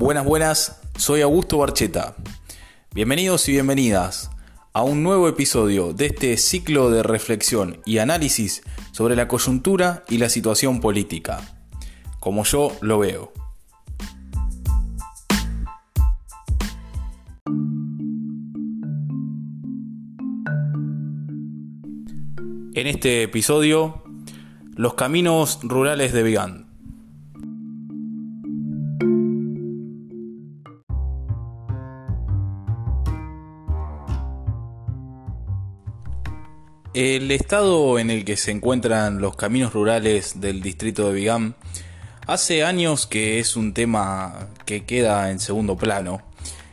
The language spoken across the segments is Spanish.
Buenas, buenas, soy Augusto Barcheta. Bienvenidos y bienvenidas a un nuevo episodio de este ciclo de reflexión y análisis sobre la coyuntura y la situación política, como yo lo veo. En este episodio, los caminos rurales de Vigán. El estado en el que se encuentran los caminos rurales del distrito de Vigán hace años que es un tema que queda en segundo plano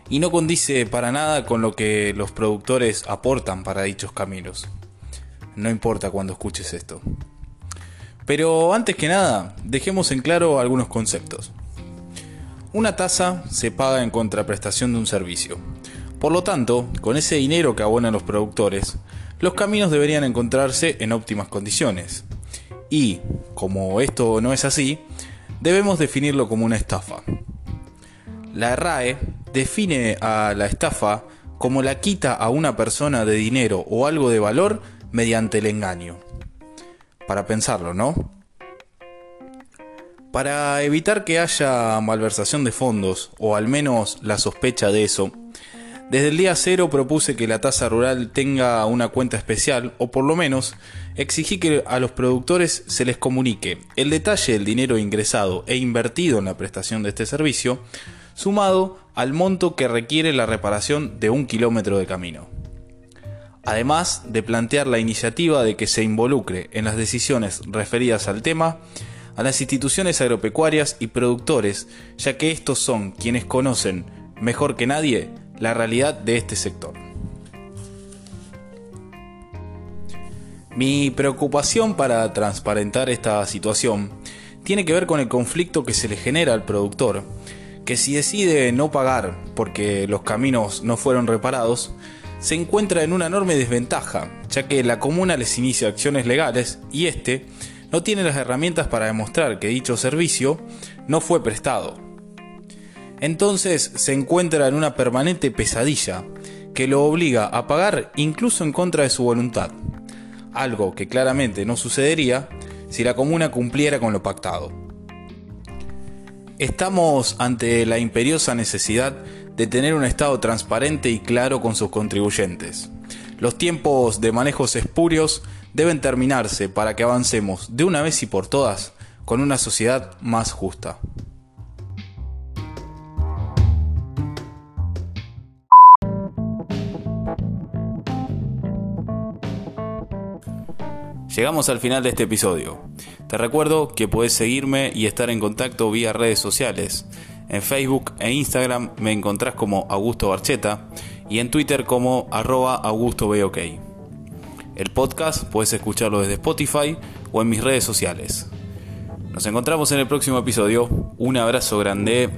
y no condice para nada con lo que los productores aportan para dichos caminos no importa cuando escuches esto. Pero antes que nada, dejemos en claro algunos conceptos. Una tasa se paga en contraprestación de un servicio. Por lo tanto, con ese dinero que abonan los productores, los caminos deberían encontrarse en óptimas condiciones. Y, como esto no es así, debemos definirlo como una estafa. La RAE define a la estafa como la quita a una persona de dinero o algo de valor mediante el engaño. Para pensarlo, ¿no? Para evitar que haya malversación de fondos, o al menos la sospecha de eso, desde el día cero propuse que la tasa rural tenga una cuenta especial, o por lo menos exigí que a los productores se les comunique. El detalle del dinero ingresado e invertido en la prestación de este servicio, sumado al monto que requiere la reparación de un kilómetro de camino. Además de plantear la iniciativa de que se involucre en las decisiones referidas al tema a las instituciones agropecuarias y productores, ya que estos son quienes conocen mejor que nadie la realidad de este sector. Mi preocupación para transparentar esta situación tiene que ver con el conflicto que se le genera al productor, que si decide no pagar porque los caminos no fueron reparados, se encuentra en una enorme desventaja, ya que la comuna les inicia acciones legales y este no tiene las herramientas para demostrar que dicho servicio no fue prestado. Entonces se encuentra en una permanente pesadilla que lo obliga a pagar incluso en contra de su voluntad, algo que claramente no sucedería si la comuna cumpliera con lo pactado. Estamos ante la imperiosa necesidad de tener un Estado transparente y claro con sus contribuyentes. Los tiempos de manejos espurios deben terminarse para que avancemos de una vez y por todas con una sociedad más justa. Llegamos al final de este episodio. Te recuerdo que puedes seguirme y estar en contacto vía redes sociales. En Facebook e Instagram me encontrás como Augusto Barcheta y en Twitter como arroba Augusto El podcast puedes escucharlo desde Spotify o en mis redes sociales. Nos encontramos en el próximo episodio. Un abrazo grande.